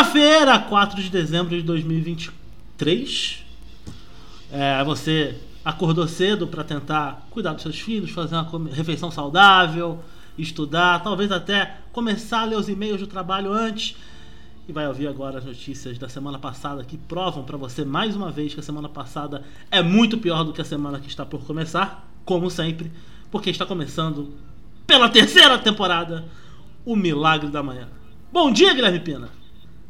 Segunda-feira, 4 de dezembro de 2023. É, você acordou cedo para tentar cuidar dos seus filhos, fazer uma refeição saudável, estudar, talvez até começar a ler os e-mails do trabalho antes. E vai ouvir agora as notícias da semana passada que provam para você mais uma vez que a semana passada é muito pior do que a semana que está por começar, como sempre, porque está começando pela terceira temporada o Milagre da Manhã. Bom dia, Guilherme Pina.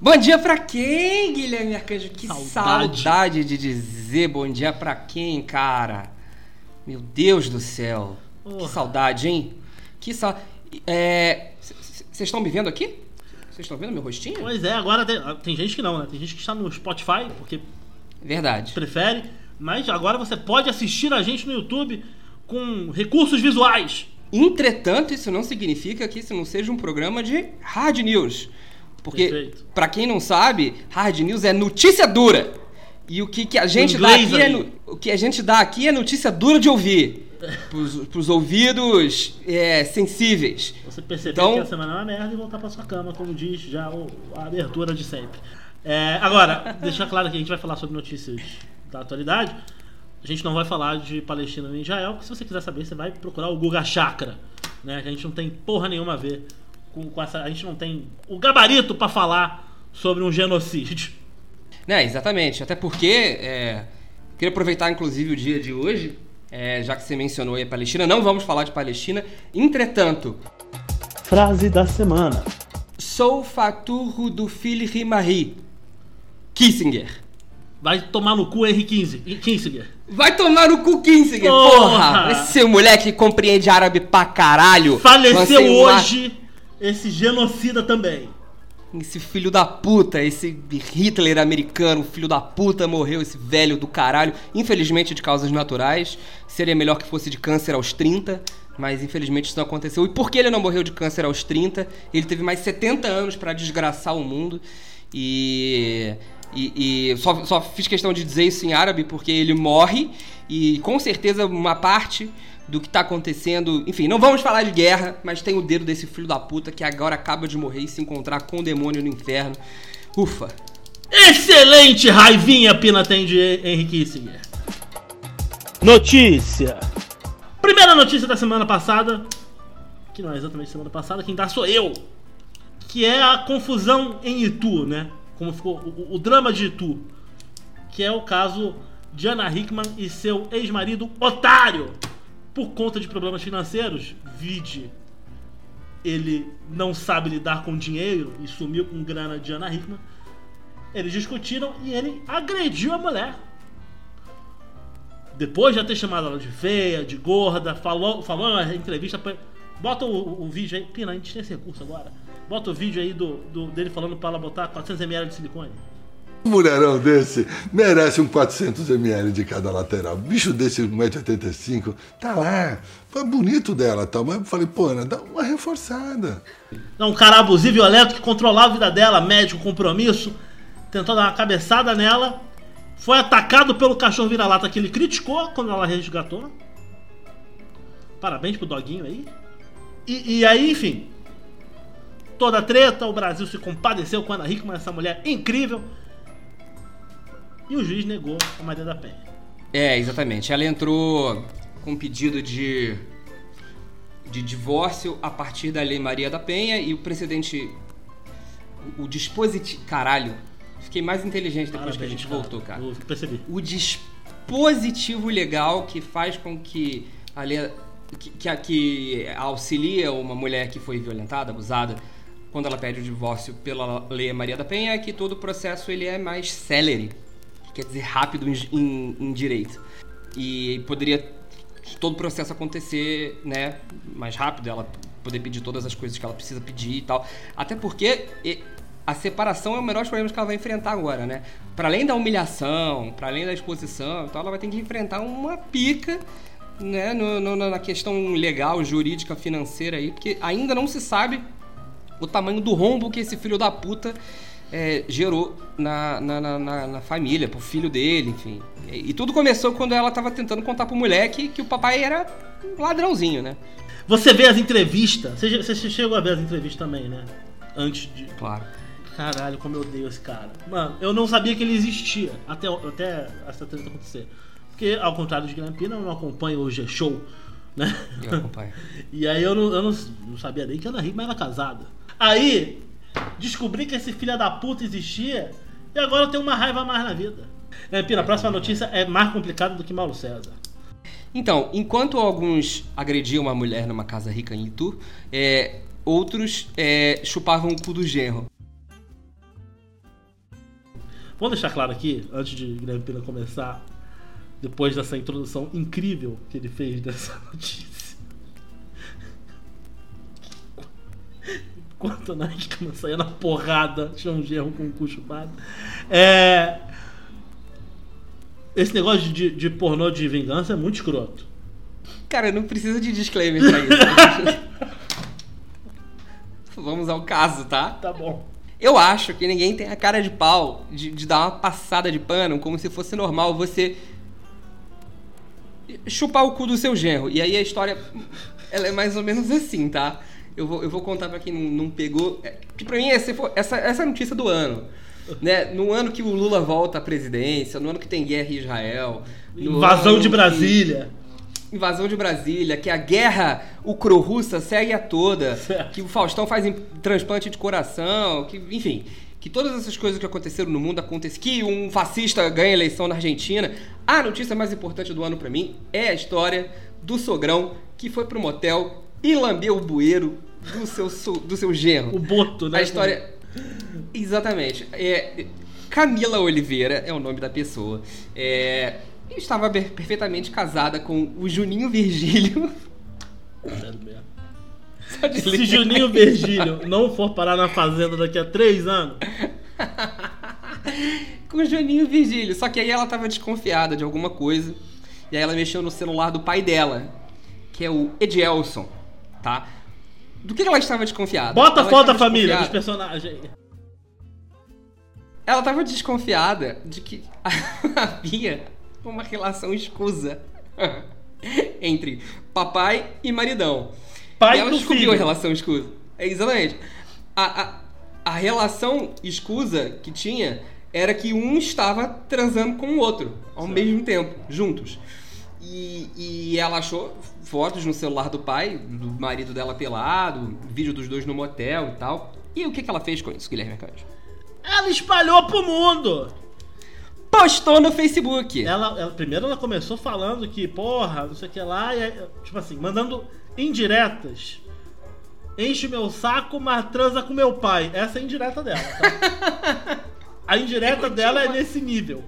Bom dia pra quem, Guilherme Arcanjo? Que saudade. saudade de dizer bom dia pra quem, cara? Meu Deus do céu. Que saudade, hein? Que saudade. É. Vocês estão me vendo aqui? Vocês estão vendo meu rostinho? Pois é, agora tem, tem, gente que não, né? Tem gente que está no Spotify, porque. Verdade. Prefere. Mas agora você pode assistir a gente no YouTube com recursos visuais. Entretanto, isso não significa que isso não seja um programa de hard news. Porque, para quem não sabe, hard news é notícia dura. E o que, que a gente dá aqui é no, o que a gente dá aqui é notícia dura de ouvir. Para os ouvidos é, sensíveis. Você percebeu então, que a semana é uma merda e voltar para sua cama, como diz já a abertura de sempre. É, agora, deixar claro que a gente vai falar sobre notícias da atualidade. A gente não vai falar de Palestina nem Israel, porque se você quiser saber, você vai procurar o Guga Chakra, né? Que a gente não tem porra nenhuma a ver com, com essa. A gente não tem o gabarito para falar sobre um genocídio. Né, exatamente. Até porque. É, queria aproveitar, inclusive, o dia de hoje, é, já que você mencionou aí a Palestina. Não vamos falar de Palestina. Entretanto. Frase da semana. Sou faturro do Philip Marie. Kissinger. Vai tomar no cu Henry Kissinger. Vai tomar no cu Kissinger, porra! porra. Esse moleque que compreende árabe pra caralho. Faleceu hoje esse genocida também. Esse filho da puta, esse Hitler americano, filho da puta, morreu, esse velho do caralho. Infelizmente de causas naturais. Seria melhor que fosse de câncer aos 30, mas infelizmente isso não aconteceu. E por que ele não morreu de câncer aos 30? Ele teve mais 70 anos para desgraçar o mundo. E. E, e só, só fiz questão de dizer isso em árabe porque ele morre e com certeza uma parte do que tá acontecendo. Enfim, não vamos falar de guerra, mas tem o dedo desse filho da puta que agora acaba de morrer e se encontrar com o demônio no inferno. Ufa. Excelente raivinha Pina tem de Henrique Kissinger. Notícia. Primeira notícia da semana passada, que não é exatamente semana passada, quem dá sou eu. Que é a confusão em Itu, né? Como ficou o, o drama de Itu. Que é o caso de Ana Hickman e seu ex-marido otário por conta de problemas financeiros, vide ele não sabe lidar com dinheiro e sumiu com grana de Ana Hickman. Eles discutiram e ele agrediu a mulher. Depois de ter chamado ela de feia, de gorda, falou, falou na entrevista. Bota o, o, vídeo aí. Pina, a gente tem esse recurso agora. Bota o vídeo aí do, do dele falando para ela botar 400ml de silicone. Um mulherão desse merece um 400ml de cada lateral. Bicho desse, 1,85m, tá lá. Foi bonito dela tal, mas eu falei, pô, Ana, dá uma reforçada. Um cara abusivo, violento, que controlava a vida dela, médico, compromisso, tentou dar uma cabeçada nela. Foi atacado pelo cachorro vira-lata que ele criticou quando ela resgatou. Parabéns pro doguinho aí. E, e aí, enfim. Toda a treta, o Brasil se compadeceu com a Ana Hickman, essa mulher incrível e o juiz negou a Maria da Penha. É, exatamente. Ela entrou com pedido de, de divórcio a partir da Lei Maria da Penha e o precedente. O, dispositivo. Caralho. Fiquei mais inteligente depois Parabéns, que a gente cara. voltou, cara. Eu percebi. O dispositivo legal que faz com que a lei. Que, que, que auxilia uma mulher que foi violentada, abusada, quando ela pede o divórcio pela Lei Maria da Penha, é que todo o processo ele é mais quer dizer rápido em, em, em direito. E poderia todo o processo acontecer, né, mais rápido, ela poder pedir todas as coisas que ela precisa pedir e tal. Até porque a separação é o menor dos problemas que ela vai enfrentar agora, né? Para além da humilhação, para além da exposição, então ela vai ter que enfrentar uma pica, né, no, no, na questão legal, jurídica, financeira aí, porque ainda não se sabe o tamanho do rombo que esse filho da puta é, gerou na, na, na, na, família, pro filho dele, enfim. E, e tudo começou quando ela tava tentando contar pro moleque que o papai era um ladrãozinho, né? Você vê as entrevistas, você, você chegou a ver as entrevistas também, né? Antes de. Claro. Caralho, como eu odeio esse cara. Mano, eu não sabia que ele existia até, até essa treta acontecer. Porque, ao contrário de Guilherme Pina, eu não acompanho o G-Show, né? Eu acompanho. E aí eu não, eu não, não sabia nem que Ana Hickman era casada. Aí, descobri que esse filho da puta existia e agora eu tenho uma raiva a mais na vida. Guilherme Pina, a próxima notícia é mais complicada do que Mauro César. Então, enquanto alguns agrediam uma mulher numa casa rica em Itu, é, outros é, chupavam o cu do genro. Vamos deixar claro aqui, antes de Guilherme Pina começar, depois dessa introdução incrível que ele fez dessa notícia. Enquanto a Nike saía na porrada, tinha um gerro com o cu chupado. É... Esse negócio de, de pornô de vingança é muito escroto. Cara, não precisa de disclaimer pra isso. Vamos ao caso, tá? Tá bom. Eu acho que ninguém tem a cara de pau de, de dar uma passada de pano como se fosse normal você chupar o cu do seu genro. E aí a história ela é mais ou menos assim, tá? Eu vou, eu vou contar pra quem não, não pegou. É, que pra mim essa, essa, essa é a notícia do ano. Né? No ano que o Lula volta à presidência, no ano que tem guerra em Israel. Invasão de que- Brasília. invasão de Brasília, que a guerra ucro-russa segue a toda, Certo. que o Faustão faz transplante de coração, que, enfim, que todas essas coisas que aconteceram no mundo acontecem, que um fascista ganha eleição na Argentina. A notícia mais importante do ano pra mim é a história do sogrão que foi pro motel e lambeu o bueiro do seu, do seu genro. O boto, né? A história. Exatamente. É, Camila Oliveira é o nome da pessoa. É, estava per- perfeitamente casada com o Juninho Virgílio. Se. Juninho Virgílio não for parar na fazenda daqui a três anos, com o Juninho Virgílio. Só que aí ela estava desconfiada de alguma coisa. E aí ela mexeu no celular do pai dela, que é o Edielson, tá? Do que ela estava desconfiada? bota a foto da família, dos personagens. Ela estava desconfiada de que havia uma relação escusa entre papai e maridão. Pai e ela descobriu filho. a relação escusa. É exatamente. A, a, a relação escusa que tinha era que um estava transando com o outro ao mesmo tempo, juntos. E, e ela achou fotos no celular do pai, do marido dela pelado, vídeo dos dois no motel e tal. E o que, que ela fez com isso, Guilherme Arcanjo? Ela espalhou pro mundo. postou no Facebook. Ela, ela- primeiro ela começou falando que, porra, não sei o que lá, e tipo assim, mandando indiretas. Enche meu saco, mas transa com meu pai. Essa é a indireta dela, tá? A indireta dela é nesse nível.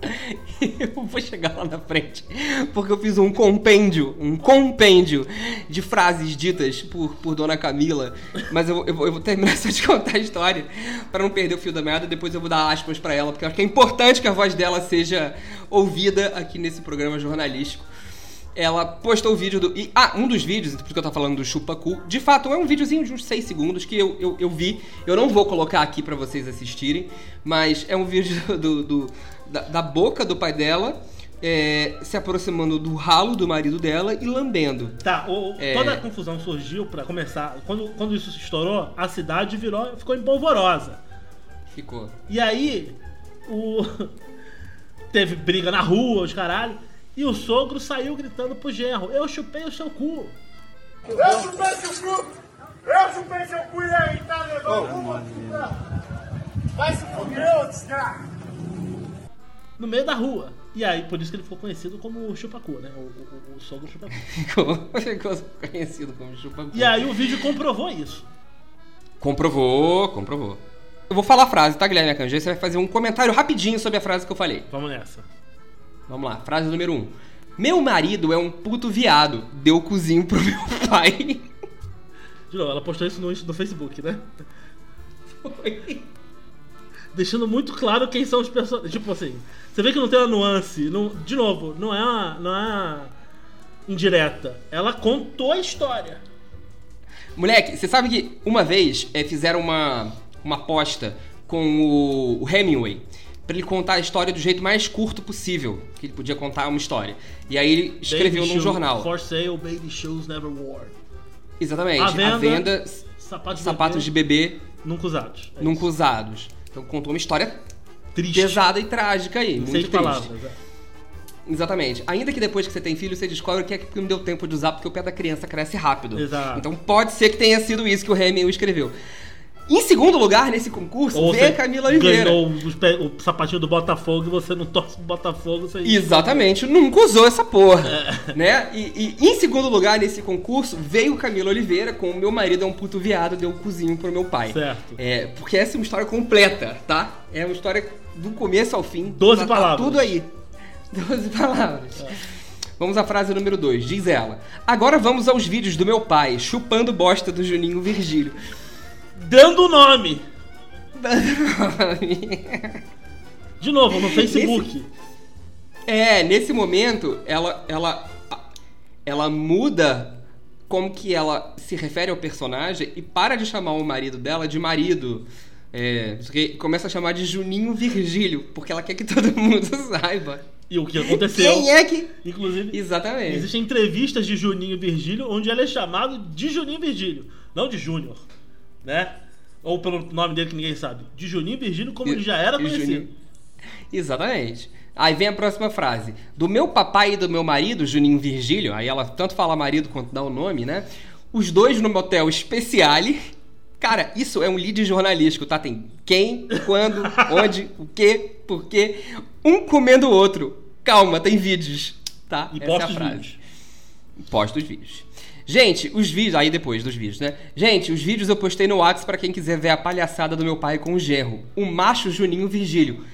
Eu vou chegar lá na frente, porque eu fiz um compêndio, um compêndio de frases ditas por, por Dona Camila, mas eu, eu, vou- eu vou terminar só de contar a história para não perder o fio da meada, depois eu vou dar aspas para ela, porque eu acho que é importante que a voz dela seja ouvida aqui nesse programa jornalístico. Ela postou o vídeo do. E, ah, um dos vídeos, porque eu tô falando do chupacu, de fato é um videozinho de uns 6 segundos que eu, eu, eu vi. Eu não vou colocar aqui pra vocês assistirem, mas é um vídeo do, do- da, da boca do pai dela é, se aproximando do ralo do marido dela e lambendo. Tá, o- É. toda a confusão surgiu pra começar. Quando, quando isso estourou, a cidade virou, ficou empolvorosa. Ficou. E aí, o. Teve briga na rua, os caralho. E o sogro saiu gritando pro genro: Eu chupei o seu cu. Eu chupei seu cu! Eu chupei seu cu e aí, tá levando? Vai se fuder, ô desgraça! No meio da rua. E aí, por isso que ele ficou conhecido como o chupacu, né? O, o- o- o sogro chupacu. Ficou, conhecido como chupacu. E aí o vídeo comprovou isso. Comprovou, comprovou. Eu vou falar a frase, tá, Guilherme Arcanjo? Aí Você vai fazer um comentário rapidinho sobre a frase que eu falei. Vamos nessa. Vamos lá, frase número um. Meu marido é um puto viado. Deu cozinho pro meu pai. De novo, ela postou isso no, no Facebook, né? Foi. Deixando muito claro quem são os personagens. Tipo assim, você vê que não tem uma nuance. Não, de novo, não é uma, não é uma indireta. Ela contou a história. Moleque, você sabe que uma vez é, fizeram uma, uma aposta com o, o Hemingway pra ele contar a história do jeito mais curto possível que ele podia contar uma história. E aí ele escreveu Baby num shoes- jornal. For sale, baby shoes never wore. Exatamente. A venda, venda Sapatos, sapatos de bebê Nunca usados. É nunca isso. usados. Então contou uma história Triste. pesada e trágica aí. Muito Seis triste. palavras. é. Exatamente. Ainda que depois que você tem filho, você descobre que é que não deu tempo de usar porque o pé da criança cresce rápido. Exato. Então pode ser que tenha sido isso que o Hemingway escreveu. Em segundo lugar, nesse concurso, Ou você a Camila Oliveira. ganhou o sapatinho do Botafogo e você não torce pro Botafogo. Você... Exatamente, nunca usou essa porra, É. né? E, e em segundo lugar nesse concurso veio Camila Oliveira com o meu marido é um puto viado, deu um cozinho pro meu pai. Certo. É, porque essa é uma história completa, tá? É uma história do começo ao fim. Doze Tá- tá palavras. Tudo aí. Doze palavras. Vamos à frase número 2. Diz ela: Agora vamos aos vídeos do meu pai, chupando bosta do Juninho Virgílio. Dando o nome. De novo, no Facebook. É, nesse momento, ela, ela, ela muda como que ela se refere ao personagem e para de chamar o marido dela de marido. É, começa a chamar de Juninho Virgílio, porque ela quer que todo mundo saiba. E o que aconteceu. Quem é que. Inclusive, Exatamente. existem entrevistas de Juninho Virgílio onde ele é chamado de Juninho Virgílio, não de Júnior, né? Ou pelo nome dele que ninguém sabe. De Juninho Virgílio, como ele já era E conhecido. Juninho- Exatamente. Aí vem a próxima frase. Do meu papai e do meu marido, Juninho Virgílio, aí ela tanto fala marido quanto dá o nome, né? Os dois no motel Speciale. Cara, isso é um lead jornalístico, tá? Tem quem, quando, onde, o que, por quê. Um comendo o outro. Calma, tem vídeos, tá? E Essa é a frase. vídeos. Posta os vídeos. Gente, os vídeos. Aí depois dos vídeos, né? Gente, os vídeos eu postei no WhatsApp pra quem quiser ver a palhaçada do meu pai com o genro. O macho Juninho Virgílio.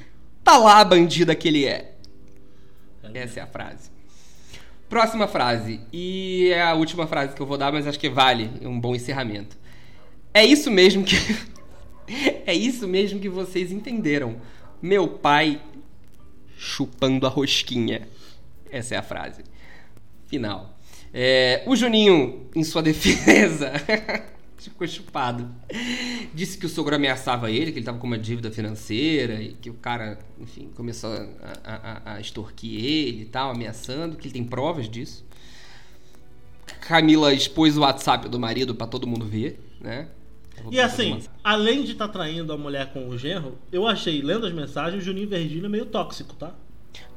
Tá lá a bandida que ele é. Essa é a frase. Próxima frase. E é a última frase que eu vou dar, mas acho que vale um bom encerramento. É isso mesmo que. é isso mesmo que vocês entenderam. Meu pai chupando a rosquinha. Essa é a frase. Final. É, o Juninho, em sua defesa, ficou chupado. Disse que o sogro ameaçava ele, que ele tava com uma dívida financeira e que o cara, enfim, começou a, a- a- extorquir ele e tal, ameaçando, que ele tem provas disso. Camila expôs o WhatsApp do marido pra todo mundo ver, né? E assim, além de estar traindo a mulher com o genro, eu achei, lendo as mensagens, o Juninho Virgílio meio tóxico, tá?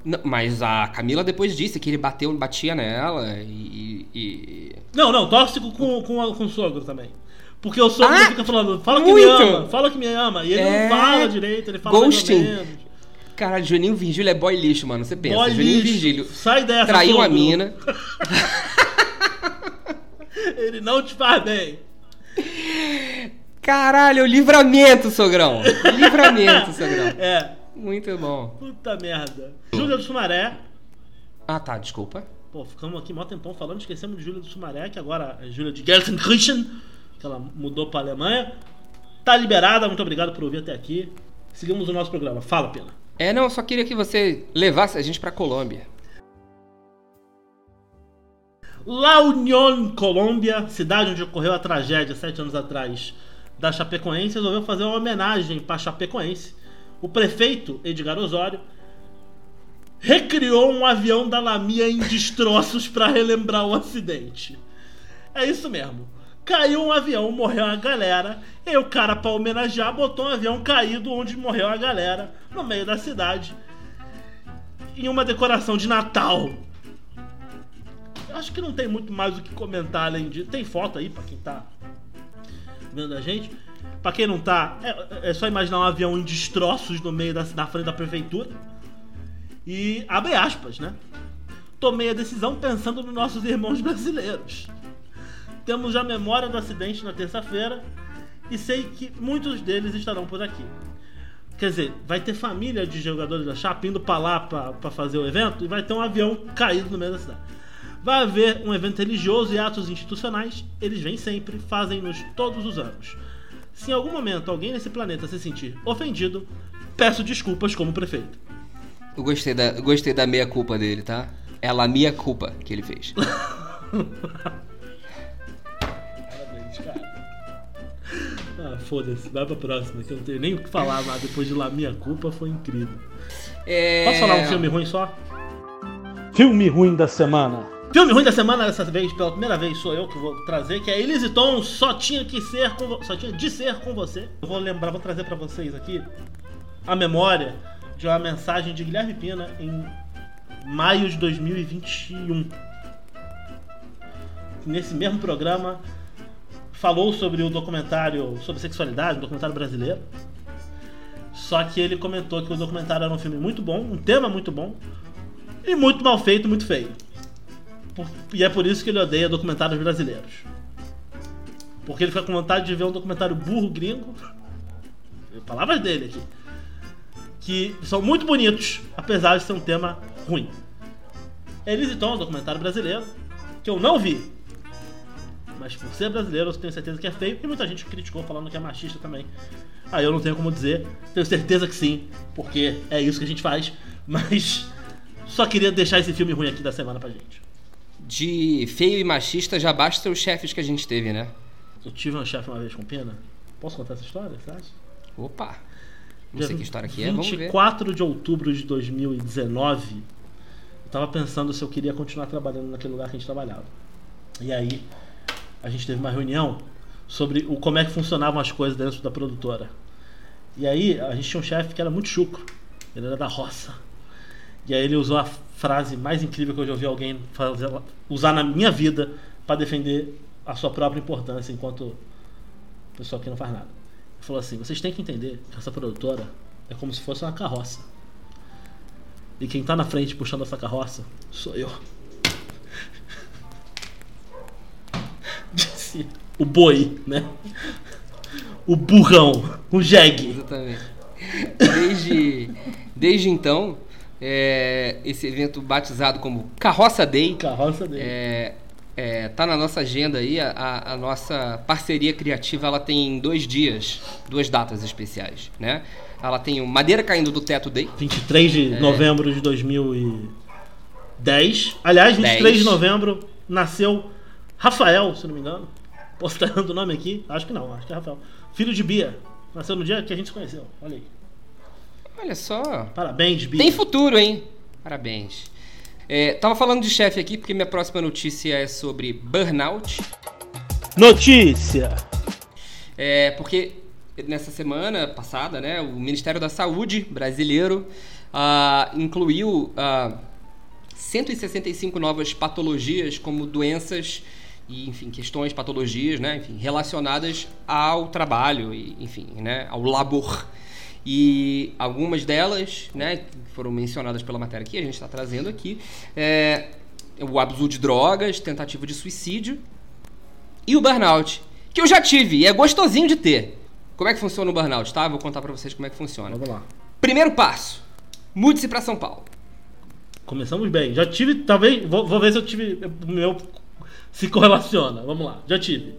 Não, mas a Camila depois disse que ele bateu, batia nela e. e- Não, não, tóxico com, com, com o sogro também. Porque o sogro Ah, fica falando, fala que me muito. ama, fala que me ama. E ele É. não fala direito, ele fala mais ou Ghosting. menos. Caralho, Juninho Virgílio é boy lixo, mano. Você pensa. Boy Juninho lixo. Virgílio Sai dessa, traiu a sogro. mina. Ele não te faz bem. Caralho, o livramento, sogrão. Livramento, sogrão. É, Muito bom. puta merda. Júlia do Sumaré. Ah, tá, desculpa. Pô, ficamos aqui mó tempão falando, esquecemos de Júlia do Sumaré, que agora é Júlia de Gelsenkirchen, que ela mudou pra Alemanha. Tá liberada, muito obrigado por ouvir até aqui. Seguimos o nosso programa. Fala, Pena. É, não, eu só queria que você levasse a gente pra Colômbia. La Unión, Colômbia, cidade onde ocorreu a tragédia sete anos atrás da Chapecoense, resolveu fazer uma homenagem para Chapecoense. O prefeito, Edgar Osório, recriou um avião da Lamia em destroços para relembrar o acidente. É isso mesmo. Caiu um avião, morreu a galera, e o cara, para homenagear, botou um avião caído onde morreu a galera, no meio da cidade, em uma decoração de Natal. Acho que não tem muito mais o que comentar além disso. Tem foto aí pra quem tá vendo a gente. Pra quem não tá, é, é só imaginar um avião em destroços no meio da, na frente da prefeitura. E abre aspas, né? Tomei a decisão pensando nos nossos irmãos brasileiros. Temos já memória do acidente na terça-feira e sei que muitos deles estarão por aqui. Quer dizer, vai ter família de jogadores da Chape indo pra lá pra, pra fazer o evento e vai ter um avião caído no meio da cidade. Vai haver um evento religioso e atos institucionais, eles vêm sempre, fazem-nos todos os anos. Se em algum momento alguém nesse planeta se sentir ofendido, peço desculpas como prefeito. Eu gostei da, eu gostei da meia culpa dele, tá? É a minha culpa que ele fez. Parabéns, cara. Ah, foda-se, vai pra próxima, que eu não tenho nem o que falar, mas depois de lá minha culpa foi incrível. É... Posso falar um filme ruim só? Filme ruim da semana. Filme ruim da semana, dessa vez, pela primeira vez, sou eu que vou trazer, que é Elise Tom só tinha que ser com só tinha de ser com você. Eu vou lembrar, vou trazer pra vocês aqui a memória de uma mensagem de Guilherme Pina em maio de 2021. Nesse mesmo programa falou sobre o documentário sobre sexualidade, um documentário brasileiro. Só que ele comentou que o documentário era um filme muito bom, um tema muito bom e muito mal feito, muito feio. Por- E é por isso que ele odeia documentários brasileiros. Porque ele fica com vontade de ver um documentário burro gringo. Palavras dele aqui. Que são muito bonitos, apesar de ser um tema ruim. Elise Tom, um documentário brasileiro, que eu não vi. Mas por ser brasileiro, eu tenho certeza que é feio. E muita gente criticou falando que é machista também. Aí eu não tenho como dizer. Tenho certeza que sim, porque é isso que a gente faz. Mas só queria deixar esse filme ruim aqui da semana pra gente. De feio e machista já basta os chefes que a gente teve, né? Eu tive um chefe uma vez com pena. Posso contar essa história, você acha? Opa! Não Dia sei que história que é, vamos ver. 24 de outubro de 2019, eu tava pensando se eu queria continuar trabalhando naquele lugar que a gente trabalhava. E aí, a gente teve uma reunião sobre o, como é que funcionavam as coisas dentro da produtora. E aí, a gente tinha um chefe que era muito chucro. Ele era da roça. E aí ele usou a frase mais incrível que eu já ouvi alguém fazer, usar na minha vida para defender a sua própria importância enquanto pessoa que não faz nada. Ele falou assim: vocês têm que entender que essa produtora é como se fosse uma carroça. E quem tá na frente puxando essa carroça sou eu. Disse o boi, né? O burrão, o jegue. Exatamente. Desde, desde então, é, esse evento batizado como Carroça Day Carroça dele. é, é, tá na nossa agenda aí. A, a- nossa parceria criativa ela tem dois dias, duas datas especiais, né? Ela tem o Madeira Caindo do Teto Day. 23 de É. novembro de 2010. Aliás, 23 Dez. de novembro nasceu Rafael, se não me engano. Posso estar dando o nome aqui? Acho que não, acho que é Rafael. Filho de Bia. Nasceu no dia que a gente se conheceu. Olha aí. Olha só. Parabéns, Bia. Tem futuro, hein? Parabéns. É, tava falando de chefe aqui porque minha próxima notícia é sobre burnout. Notícia! É, porque nessa semana passada, né, o Ministério da Saúde brasileiro ah, incluiu ah, 165 novas patologias como doenças e, enfim, questões, patologias, né, enfim, relacionadas ao trabalho e, enfim, né, ao labor. E algumas delas, né, que foram mencionadas pela matéria que a gente está trazendo aqui, é o abuso de drogas, tentativa de suicídio e o burnout, que eu já tive e é gostosinho de ter. Como é que funciona o burnout, tá? Vou contar pra vocês como é que funciona. Vamos lá. Primeiro passo: mude-se pra São Paulo. Começamos bem. Já tive, talvez. Vou, vou ver se eu tive. Meu se correlaciona. Vamos lá. Já tive.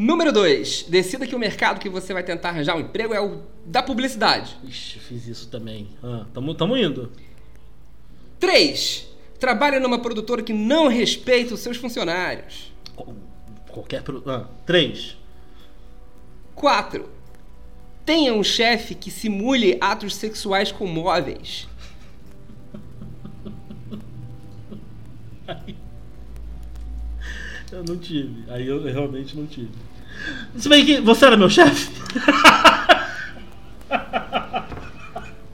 Número 2: decida que o mercado que você vai tentar arranjar um emprego é o da publicidade. Ixi, fiz isso também. Ah, tamo, tamo indo. 3: trabalhe numa produtora que não respeita os seus funcionários. Qual- Qualquer. pro- Ah, três. 4: tenha um chefe que simule atos sexuais com móveis. Eu não tive. Aí eu realmente não tive. Se bem que você era meu chefe.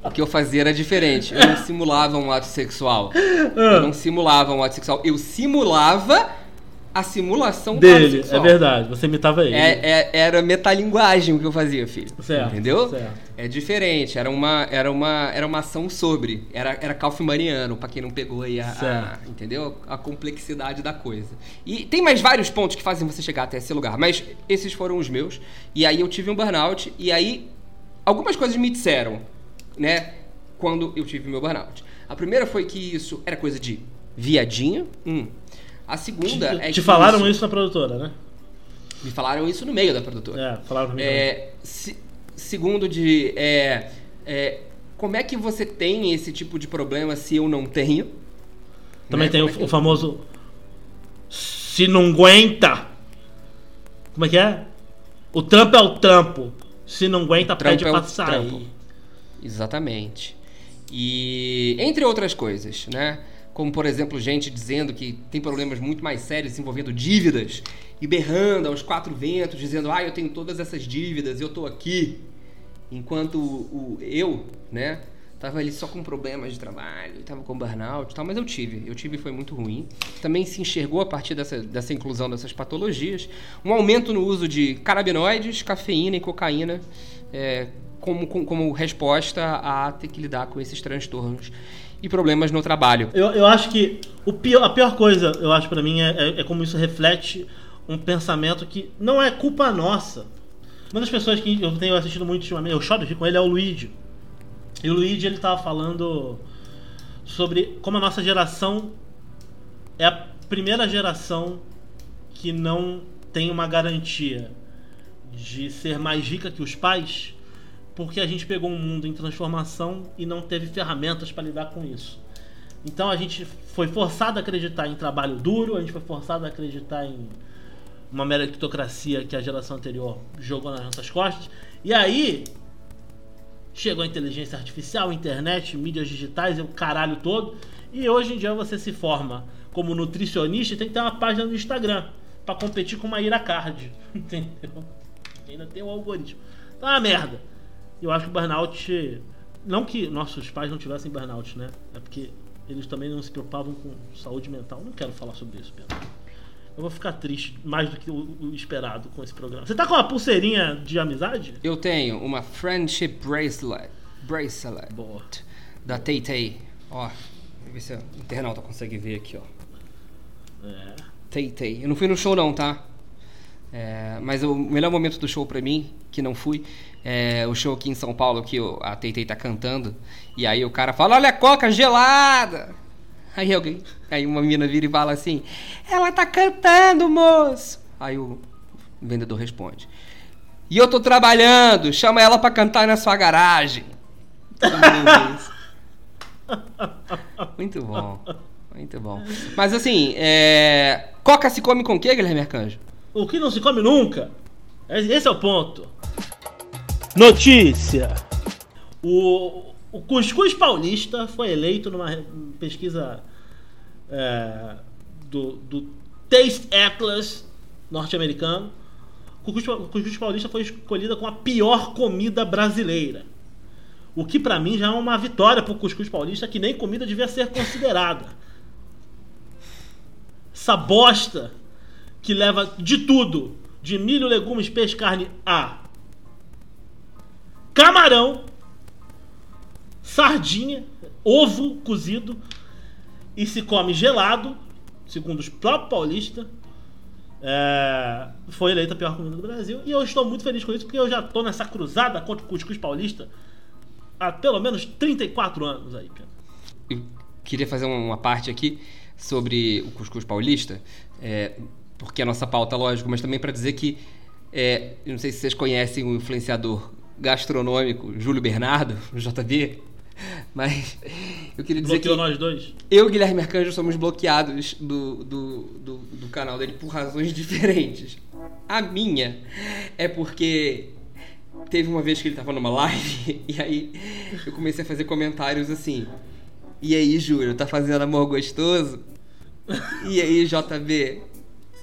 O que eu fazia era diferente. Eu não simulava um ato sexual. Eu não simulava um ato sexual. Eu simulava a simulação Dele, é verdade. Você imitava ele. É, é- era metalinguagem o que eu fazia, filho. Certo, Entendeu? certo. É diferente. Era uma, era uma, era uma ação sobre. Era, era Kaufmaniano, pra quem não pegou aí a, a- entendeu? A complexidade da coisa. E tem mais vários pontos que fazem você chegar até esse lugar, mas esses foram os meus. E aí eu tive um burnout. E aí algumas coisas me disseram, né? Quando eu tive meu burnout. A primeira foi que isso era coisa de viadinho. Hum. A segunda é Te falaram isso... na produtora, né? Me falaram isso no meio da produtora. É, falaram pra mim. É, se- segundo de é, é, como é que você tem esse tipo de problema se eu não tenho? Também né? tem o, é que- o famoso. Se não aguenta. Como é que é? O trampo é o trampo. Se não aguenta, pede é pra sair. trampo. Exatamente. E entre outras coisas, né? Como por exemplo gente dizendo que tem problemas muito mais sérios envolvendo dívidas e berrando aos quatro ventos, dizendo: "Ah, eu tenho todas essas dívidas, eu tô aqui", enquanto o, o eu, né, tava ali só com problemas de trabalho, tava com burnout e tal, mas eu tive, eu tive foi muito ruim. Também se enxergou a partir dessa, dessa inclusão dessas patologias, um aumento no uso de canabinoides, cafeína e cocaína é, como, como, resposta a ter que lidar com esses transtornos e problemas no trabalho. Eu, eu acho que o pior, a pior coisa, eu acho pra mim, é, é, é como isso reflete um pensamento que não é culpa nossa. Uma das pessoas que eu tenho assistido muito ultimamente, eu choro aqui com ele, é o Luigi. E o Luigi, ele tava falando sobre como a nossa geração é a primeira geração que não tem uma garantia de ser mais rica que os pais, porque a gente pegou um mundo em transformação e não teve ferramentas para lidar com isso. Então a gente foi forçado a acreditar em trabalho duro, a gente foi forçado a acreditar em uma meritocracia que a geração anterior jogou nas nossas costas. E aí chegou a inteligência artificial, internet, mídias digitais, o caralho todo. E hoje em dia você se forma como nutricionista e tem que ter uma página no Instagram para competir com uma Ira Card. Entendeu? Ainda tem o algoritmo. É uma merda. Eu acho que o burnout. Não que nossos pais não tivessem burnout, né? É porque eles também não se preocupavam com saúde mental. Não quero falar sobre isso, Pedro. Eu vou ficar triste mais do que o, esperado com esse programa. Você tá com uma pulseirinha de amizade? Eu tenho uma Friendship Bracelet, bracelet Boa. da Tay Tay. Ó, deixa eu ver se o internauta consegue ver aqui, ó. É. Tay Tay. Eu não fui no show não, tá? É, mas o melhor momento do show pra mim, que não fui, é o show aqui em São Paulo que o- a Tay tá cantando. E aí o cara fala, olha a coca gelada! Aí alguém, aí uma menina vira e fala assim, ela tá cantando, moço! Aí o vendedor responde, e eu tô trabalhando, chama ela pra cantar na sua garagem. Muito bom. Muito bom. Mas assim, é... Coca se come com o quê, Guilherme Arcanjo? O que não se come nunca. Esse é o ponto. Notícia. O, o Cuscuz Paulista foi eleito numa pesquisa é, do, do Taste Atlas norte-americano. O Cuscuz, Paulista foi escolhida como a pior comida brasileira. O que pra mim já é uma vitória pro Cuscuz Paulista, que nem comida devia ser considerada. Essa bosta que leva de tudo, de milho, legumes, peixe, carne a camarão, sardinha, ovo cozido e se come gelado, segundo os próprios paulistas. É, foi eleita a pior comida do Brasil e eu estou muito feliz com isso porque eu já estou nessa cruzada contra o cuscuz paulista há pelo menos 34 anos aí. Eu queria fazer uma parte aqui sobre o cuscuz paulista, é, porque é a nossa pauta, lógico, mas também para dizer que, é, não sei se vocês conhecem o influenciador gastronômico Júlio Bernardo, JB, mas eu queria dizer Bloqueou que nós dois. eu e Guilherme Arcanjo somos bloqueados do, do, do, do canal dele por razões diferentes. A minha é porque teve uma vez que ele tava numa live e aí eu comecei a fazer comentários assim. E aí, Júlio, tá fazendo amor gostoso? E aí, JB,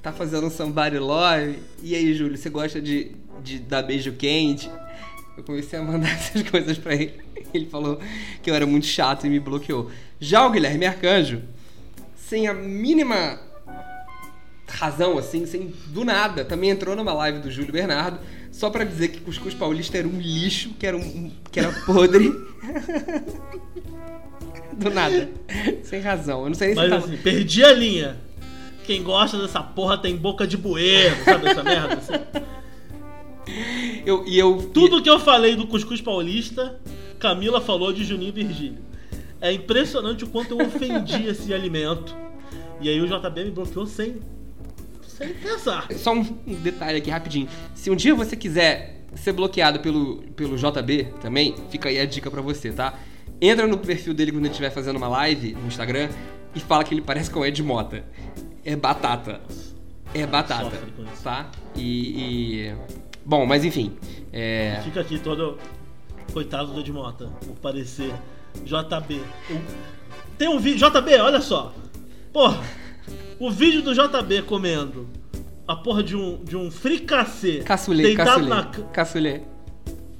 tá fazendo um somebody love? E aí, Júlio, você gosta de, de dar beijo quente? Eu comecei a mandar essas coisas pra ele. Ele falou que eu era muito chato e me bloqueou. Já o Guilherme Arcanjo, sem a mínima razão, assim, sem do nada, também entrou numa live do Júlio Bernardo, só pra dizer que Cuscuz Paulista era um lixo, que era, um, que era podre. do nada. Sem razão. Eu não sei nem se Mas tava... assim, perdi a linha. Quem gosta dessa porra tem boca de bueiro, sabe essa merda? Assim? eu, e eu... Tudo que eu falei do cuscuz paulista, Camila falou de Juninho Virgílio. É impressionante o quanto eu ofendi esse alimento. E aí o JB me bloqueou sem, sem pensar. Só um detalhe aqui rapidinho. Se um dia você quiser ser bloqueado pelo, pelo JB também, fica aí a dica pra você, tá? Entra no perfil dele quando ele estiver fazendo uma live no Instagram e fala que ele parece com o Ed Mota. É batata. É batata, tá? E, e- Bom, mas enfim. É... Fica aqui todo. Coitado do Edmota, por parecer JB. O Tem um vídeo. JB, olha só. Porra, o vídeo do JB comendo a porra de um, de um fricassê Caçulê, deitado caçulê. na ca- Caçulê.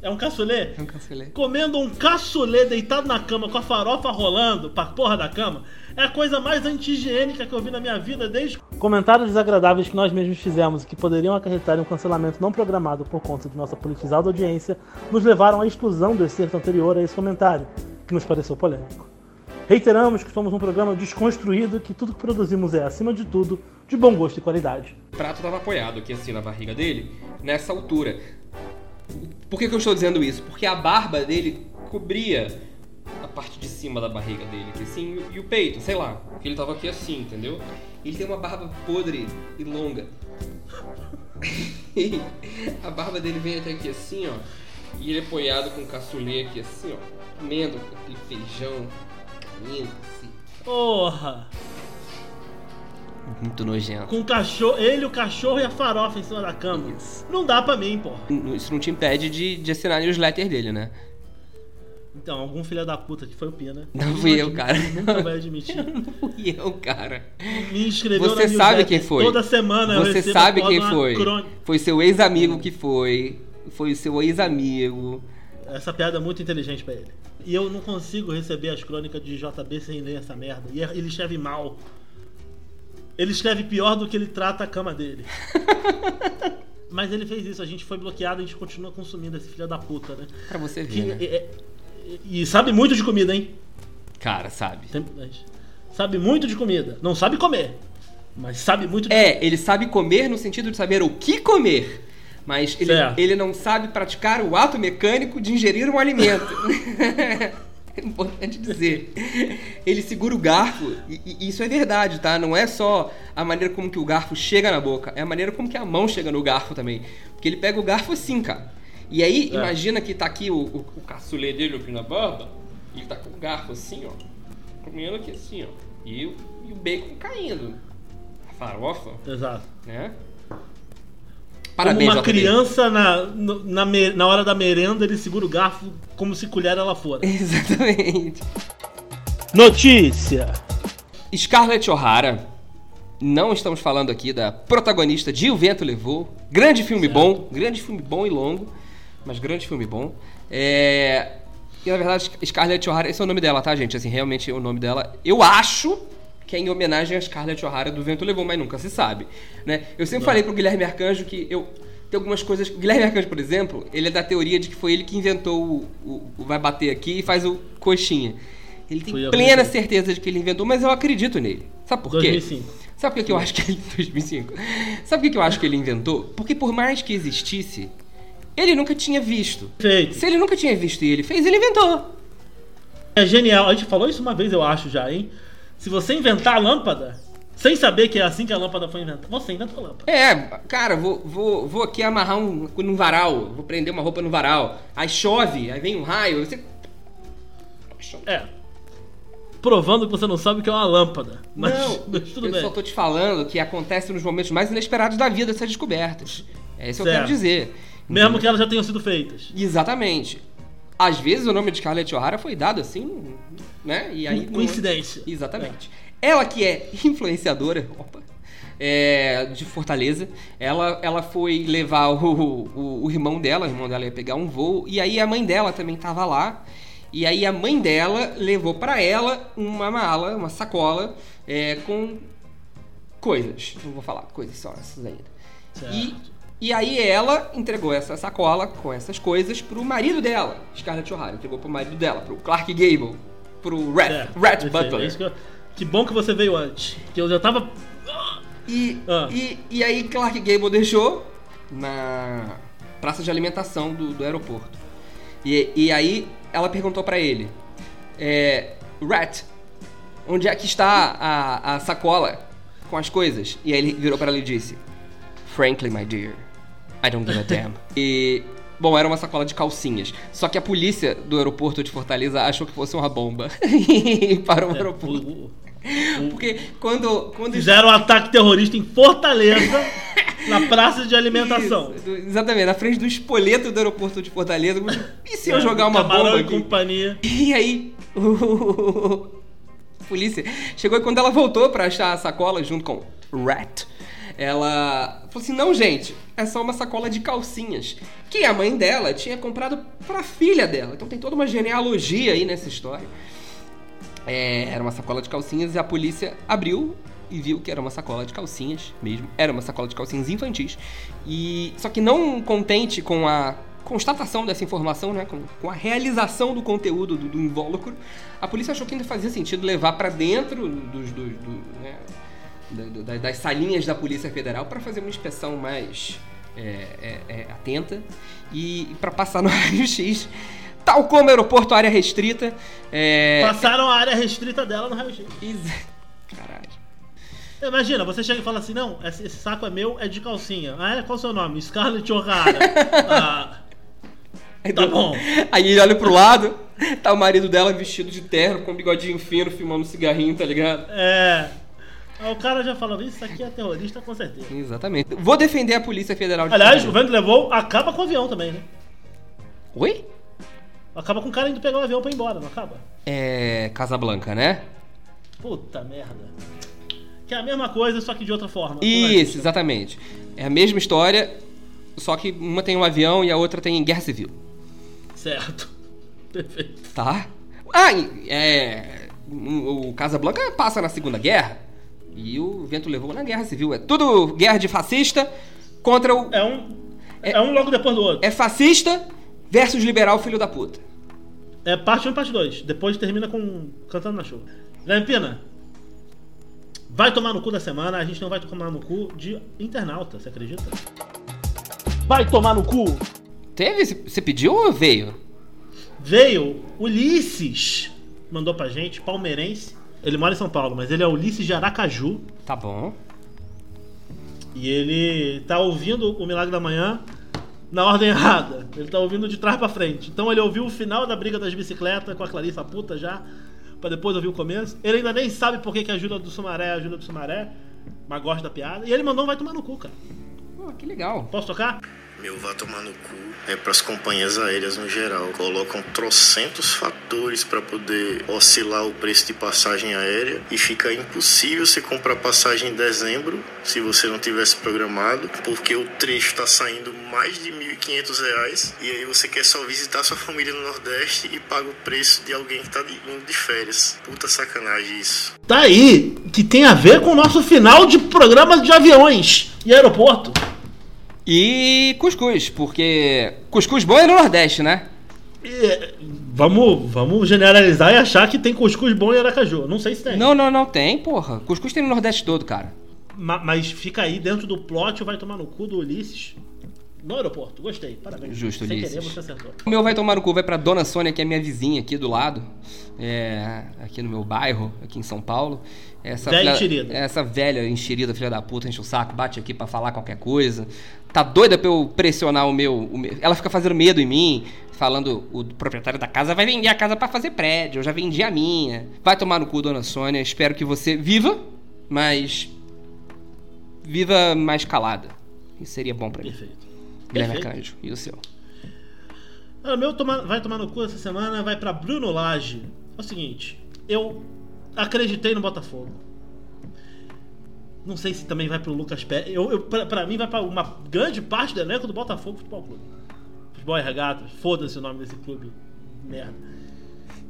É um caçulê? É um caçulê. Comendo um caçulê deitado na cama com a farofa rolando pra porra da cama é a coisa mais anti-higiênica que eu vi na minha vida desde. Comentários desagradáveis que nós mesmos fizemos e que poderiam acarretar em um cancelamento não programado por conta de nossa politizada audiência nos levaram à exclusão do excerto anterior a esse comentário, que nos pareceu polêmico. Reiteramos que somos um programa desconstruído e que tudo que produzimos é, acima de tudo, de bom gosto e qualidade. O prato tava apoiado aqui assim na barriga dele, nessa altura. Por que, que eu estou dizendo isso? Porque a barba dele cobria parte de cima da barriga dele, aqui assim, e o peito, sei lá. Porque ele tava aqui assim, entendeu? Ele tem uma barba podre e longa. a barba dele vem até aqui assim, ó. E ele é apoiado com um caçulê aqui assim, ó. Comendo aquele feijão. Comendo assim. Porra! Muito nojento. Com o cachorro, ele, o cachorro e a farofa em cima da cama. Isso. Não dá pra mim, porra. Isso não te impede de, de assinar a newsletter dele, né? Então, algum filho da puta que foi o Pina. Não Ele fui eu, cara. Nunca vai admitir. Fui eu, cara. Me inscreveu Você na sabe quem foi. Toda semana eu Você a sabe quem foi. crônica. Foi seu ex-amigo que foi. Foi o seu ex-amigo. Essa piada é muito inteligente pra ele. E eu não consigo receber as crônicas de JB sem ler essa merda. E ele escreve mal. Ele escreve pior do que ele trata a cama dele. Mas ele fez isso, a gente foi bloqueado e a gente continua consumindo esse filho da puta, né? Pra você Que- ver, né? é- é- e sabe muito de comida, hein? Cara, sabe? Tem- sabe muito de comida. Não sabe comer. Mas sabe muito de É, ele sabe comer no sentido de saber o que comer. Mas ele, Certo. ele não sabe praticar o ato mecânico de ingerir um alimento. É importante dizer. Ele segura o garfo, e, e isso é verdade, tá? Não é só a maneira como que o garfo chega na boca, é a maneira como que a mão chega no garfo também. Porque ele pega o garfo assim, cara. E aí, É. imagina que tá aqui o, o, o caçulê dele aqui na barba, e ele tá com o garfo assim, ó. Comendo aqui assim, ó. E, o- e o bacon caindo. A farofa, Exato. né? Como Parabéns, uma JB. criança na, na, na hora da merenda, ele segura o garfo como se colher ela fora. Exatamente. Notícia! Scarlett O'Hara. Não estamos falando aqui da protagonista de O Vento Levou. Grande filme Certo. bom. Grande filme bom e longo. Mas grande filme bom. É... E na verdade, Scarlett O'Hara, esse é o nome dela, tá, gente? Assim, realmente é o nome dela. Eu acho que é em homenagem a Scarlett O'Hara do Vento Levou, mas nunca se sabe. Né? Eu sempre falei pro Guilherme Arcanjo que eu. Tem algumas coisas. O Guilherme Arcanjo, por exemplo, ele é da teoria de que foi ele que inventou o, o- o vai bater aqui e faz o coxinha. Ele tem plena certeza de que ele inventou, mas eu acredito nele. Sabe por quê? 2005. Sabe por que que eu acho que ele. 2005. Sabe por que que eu acho que ele inventou? Porque por mais que existisse, ele nunca tinha visto. Feito. Se ele nunca tinha visto e ele fez, ele inventou. É genial. A gente falou isso uma vez, eu acho já, hein? Se você inventar a lâmpada, sem saber que é assim que a lâmpada foi inventada, você inventou a lâmpada. É, cara, vou, vou, vou aqui amarrar um num varal, vou prender uma roupa no varal. Aí chove, aí vem um raio, você. É. Provando que você não sabe o que é uma lâmpada. Mas, não, mas tudo eu bem. só tô te falando que acontece nos momentos mais inesperados da vida essas descobertas. É isso que eu quero dizer. Mesmo que elas já tenham sido feitas. Exatamente. Às vezes o nome de Scarlett O'Hara foi dado assim, né? E aí não- Coincidência. Exatamente. Ela que é influenciadora, opa, é, de Fortaleza, ela, ela foi levar o, o, o irmão dela, o irmão dela ia pegar um voo, e aí a mãe dela também tava lá. E aí a mãe dela levou pra ela uma mala, uma sacola, é, com coisas. Não vou falar coisas só, essas ainda. Certo. E, e aí ela entregou essa sacola com essas coisas pro marido dela, Scarlett O'Hara. Entregou pro marido dela, pro Clark Gable, pro Rat, Certo. Rat. Butler. É que, eu- que bom que você veio antes. Que eu já tava. E, Ah. e, e aí Clark Gable deixou na praça de alimentação do, do aeroporto. E, e aí ela perguntou pra ele, é, Rat, onde é que está a, a sacola com as coisas? E aí ele virou pra ela e disse, Frankly, my dear, I don't give a damn. e, bom, era uma sacola de calcinhas. Só que a polícia do aeroporto de Fortaleza achou que fosse uma bomba. e parou o É, aeroporto. o- o- Porque quando, quando Fizeram um ataque terrorista em Fortaleza, na praça de alimentação. Isso, exatamente, na frente do espoleto do aeroporto de Fortaleza. E se eu É, jogar uma Camarão bomba e aqui? companhia. E aí, o, A polícia chegou e quando ela voltou pra achar a sacola junto com Rat, ela falou assim: não, gente, é só uma sacola de calcinhas. Que a mãe dela tinha comprado pra filha dela. Então tem toda uma genealogia aí nessa história. É, era uma sacola de calcinhas e a polícia abriu e viu que era uma sacola de calcinhas mesmo. Era uma sacola de calcinhas infantis. E só que não contente com a constatação dessa informação, né, com, com a realização do conteúdo do, do, invólucro, a polícia achou que ainda fazia sentido levar para dentro dos, dos do, né, da, das salinhas da Polícia Federal para fazer uma inspeção mais é, é, é, atenta e, e para passar no raio-x tal como aeroporto área restrita. É... Passaram a área restrita dela no raio-x. Caralho. Imagina, você chega e fala assim: não, esse, esse saco é meu, é de calcinha. Ah, é? Qual o seu nome? Scarlett O'Hara. ah. Tá bom. Aí ele olha pro lado, tá o marido dela vestido de terno, com um bigodinho fino, filmando um cigarrinho, tá ligado? É. Aí o cara já fala, isso aqui é terrorista com certeza. Exatamente. Vou defender a Polícia Federal de Aliás, o vento levou, acaba com o avião também, né? Oi? Acaba com o cara indo pegar o avião pra ir embora, não acaba? É. Casablanca, né? Puta merda. Que é a mesma coisa, só que de outra forma. Isso, exatamente. É a mesma história, só que uma tem um avião e a outra tem guerra civil. Certo. Perfeito. Tá? Ah, é. O Casablanca passa na Segunda Guerra. E o vento levou na Guerra Civil. É tudo guerra de fascista contra o. É um. É, é um logo depois do outro. É fascista versus liberal filho da puta. É parte 1 e parte 2. Depois termina com Cantando na Chuva. Lampina, vai tomar no cu da semana. A gente não vai tomar no cu de internauta, você acredita? Vai tomar no cu! Teve? Você pediu ou veio? Veio Ulisses, mandou pra gente, palmeirense. Ele mora em São Paulo, mas ele é Ulisses de Aracaju. Tá bom. E ele tá ouvindo o Milagre da Manhã na ordem errada. Ele tá ouvindo de trás para frente. Então ele ouviu o final da briga das bicicletas com a Clarissa puta já, para depois ouvir o começo. Ele ainda nem sabe por que, que a ajuda do Sumaré é a ajuda do Sumaré, mas gosta da piada. E ele mandou um vai tomar no cu, cara. Pô, que legal. Posso tocar? Meu vá tomar no cu é para as companhias aéreas no geral. Colocam trocentos fatores para poder oscilar o preço de passagem aérea e fica impossível você comprar passagem em dezembro se você não tivesse programado, porque o trecho está saindo mais de R$ 1.500 e aí você quer só visitar sua família no Nordeste e paga o preço de alguém que está indo de férias. Puta sacanagem isso. Tá aí, que tem a ver com o nosso final de programa de aviões e aeroporto. E cuscuz, porque cuscuz bom é no Nordeste, né? E, vamos, vamos generalizar e achar que tem cuscuz bom em Aracaju. Não sei se tem. Não, não, não tem, porra. Cuscuz tem no Nordeste todo, cara. Ma mas fica aí dentro do plot, vai tomar no cu do Ulisses. No aeroporto, gostei, parabéns. Justo, Sem querer, você acertou. O meu vai tomar no cu, vai pra Dona Sônia, que é minha vizinha aqui do lado. É, aqui no meu bairro, aqui em São Paulo. Essa velha filha, enxerida. Essa velha enxerida, filha da puta, enche o saco, bate aqui pra falar qualquer coisa. Tá doida pra eu pressionar o meu, o meu. Ela fica fazendo medo em mim, falando o proprietário da casa vai vender a casa para fazer prédio, eu já vendi a minha. Vai tomar no cu, dona Sônia. Espero que você viva, mas. Viva mais calada. Isso seria bom pra mim. Perfeito. Guilherme. Arcanjo. E o seu? Ah, O meu toma- vai tomar no cu essa semana, vai pra Bruno Lage. É o seguinte, eu acreditei no Botafogo. Não sei se também vai pro Lucas Pérez. Eu, eu, pra, pra mim vai pra uma grande parte do elenco do Botafogo Futebol Clube. Futebol e Regatas, foda-se o nome desse clube. Merda.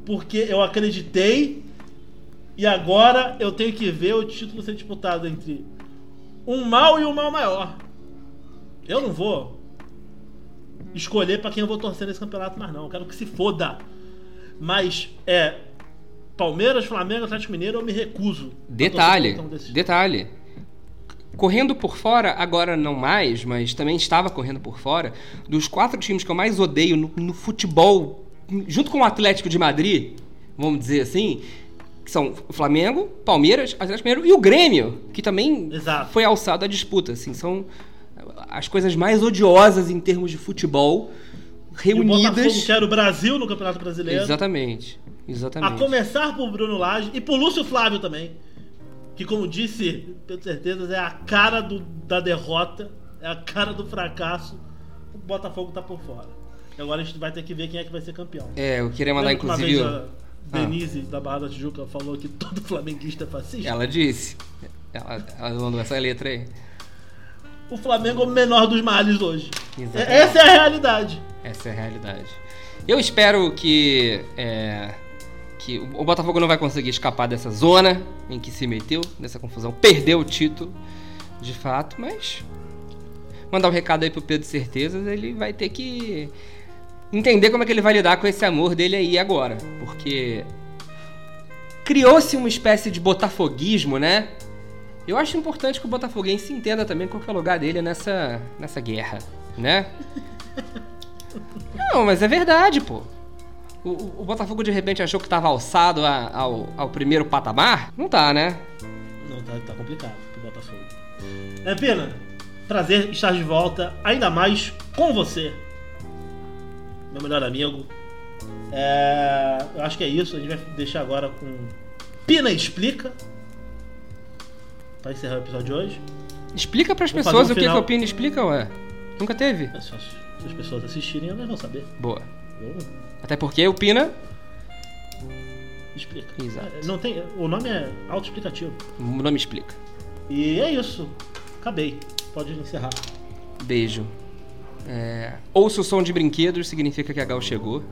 Porque eu acreditei e agora eu tenho que ver o título ser disputado entre um mal e um mal maior. Eu não vou escolher pra quem eu vou torcer nesse campeonato mais não. Eu quero que se foda. Mas é Palmeiras, Flamengo, Atlético Mineiro, eu me recuso. Detalhe, detalhe. Correndo por fora, agora não mais, mas também estava correndo por fora, dos quatro times que eu mais odeio no, no futebol, junto com o Atlético de Madrid, vamos dizer assim, que são Flamengo, Palmeiras, Atlético Mineiro e o Grêmio, que também Exato. foi alçado à disputa. Assim, são as coisas mais odiosas em termos de futebol E o Botafogo reunidas. quer o Brasil no Campeonato Brasileiro. Exatamente. A Exatamente. começar por Bruno Lage e por Lúcio Flávio também. Que, como disse, tenho certeza, é a cara do- da derrota, é a cara do fracasso. O Botafogo tá por fora. E agora a gente vai ter que ver quem é que vai ser campeão. É, eu queria mandar, Lembra que uma inclusive. vez, Denise da Barra da Tijuca falou que todo flamenguista é fascista. Ela disse. Ela, ela mandou essa letra aí. O Flamengo é o menor dos males hoje. Exatamente. Essa é a realidade. Essa é a realidade. Eu espero que, é, que o o Botafogo não vai conseguir escapar dessa zona em que se meteu, dessa confusão. Perdeu o título, de fato, mas mandar um recado aí pro Pedro Certezas, ele vai ter que entender como é que ele vai lidar com esse amor dele aí agora. Porque criou-se uma espécie de botafoguismo, né? Eu acho importante que o botafoguense entenda também qual é o lugar dele nessa, nessa guerra, né? Não, mas é verdade, pô. O, o- o Botafogo de repente achou que tava alçado a- ao, ao primeiro patamar? Não tá, né? Não, tá, tá complicado pro Botafogo. É pena. Prazer estar de volta, ainda mais com você. Meu melhor amigo. É, eu acho que é isso. A gente vai deixar agora com Pina Explica. Pra encerrar o episódio de hoje. Explica pras Vou pessoas um o que, que final. o Pina explica, ué. Nunca teve? É só se as pessoas assistirem, elas vão saber. Boa. Eu Até porque o Pina, explica. Exato. É, Não tem, o nome é autoexplicativo. o nome explica. E é isso. Acabei. Pode encerrar. Beijo. É, ouça o som de brinquedos, significa que a Gal chegou.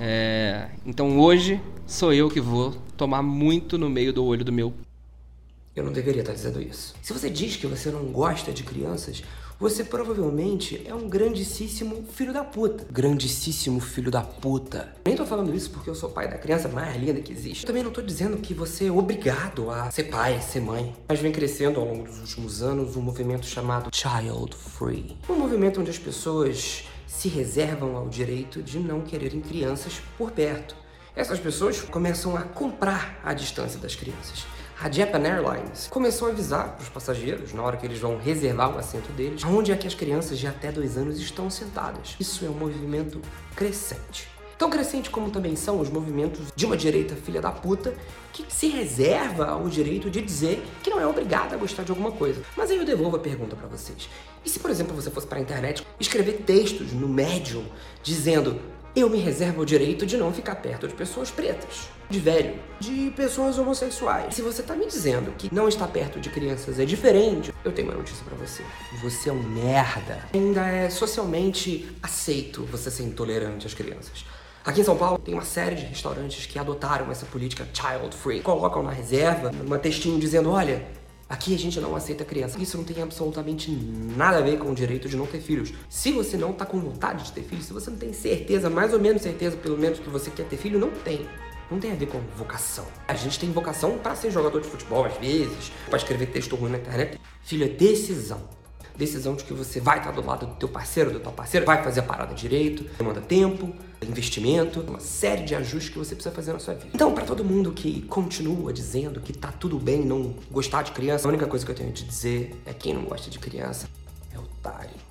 É, então hoje sou eu que vou tomar muito no meio do olho do meu. Eu não deveria estar dizendo isso. Se você diz que você não gosta de crianças, você provavelmente é um grandíssimo filho da puta. Grandíssimo filho da puta. Nem tô falando isso porque eu sou pai da criança mais linda que existe. Eu também não tô dizendo que você é obrigado a ser pai, ser mãe. Mas vem crescendo ao longo dos últimos anos um movimento chamado Child Free. Um movimento onde as pessoas se reservam ao direito de não quererem crianças por perto. Essas pessoas começam a comprar a distância das crianças. A Japan Airlines começou a avisar para os passageiros, na hora que eles vão reservar o assento deles, onde é que as crianças de até dois anos estão sentadas. Isso é um movimento crescente. Tão crescente como também são os movimentos de uma direita filha da puta que se reserva ao direito de dizer que não é obrigada a gostar de alguma coisa. Mas aí eu devolvo a pergunta para vocês. E se, por exemplo, você fosse para a internet escrever textos no Medium dizendo eu me reservo o direito de não ficar perto de pessoas pretas, de velho, de pessoas homossexuais. Se você tá me dizendo que não estar perto de crianças é diferente, eu tenho uma notícia pra você. Você é um merda. Ainda é socialmente aceito você ser intolerante às crianças. Aqui em São Paulo tem uma série de restaurantes que adotaram essa política child free. Colocam na reserva um textinho dizendo: olha, Aqui a gente não aceita criança. Isso não tem absolutamente nada a ver com o direito de não ter filhos. Se você não tá com vontade de ter filhos, se você não tem certeza, mais ou menos certeza, pelo menos que você quer ter filho, não tem. Não tem a ver com vocação. A gente tem vocação para ser jogador de futebol às vezes, para escrever texto ruim na internet. Filho, é decisão. Decisão de que você vai estar do lado do teu parceiro, do teu parceiro, vai fazer a parada direito, demanda tempo, investimento, uma série de ajustes que você precisa fazer na sua vida. Então, para todo mundo que continua dizendo que tá tudo bem não gostar de criança, a única coisa que eu tenho te dizer é quem não gosta de criança é otário.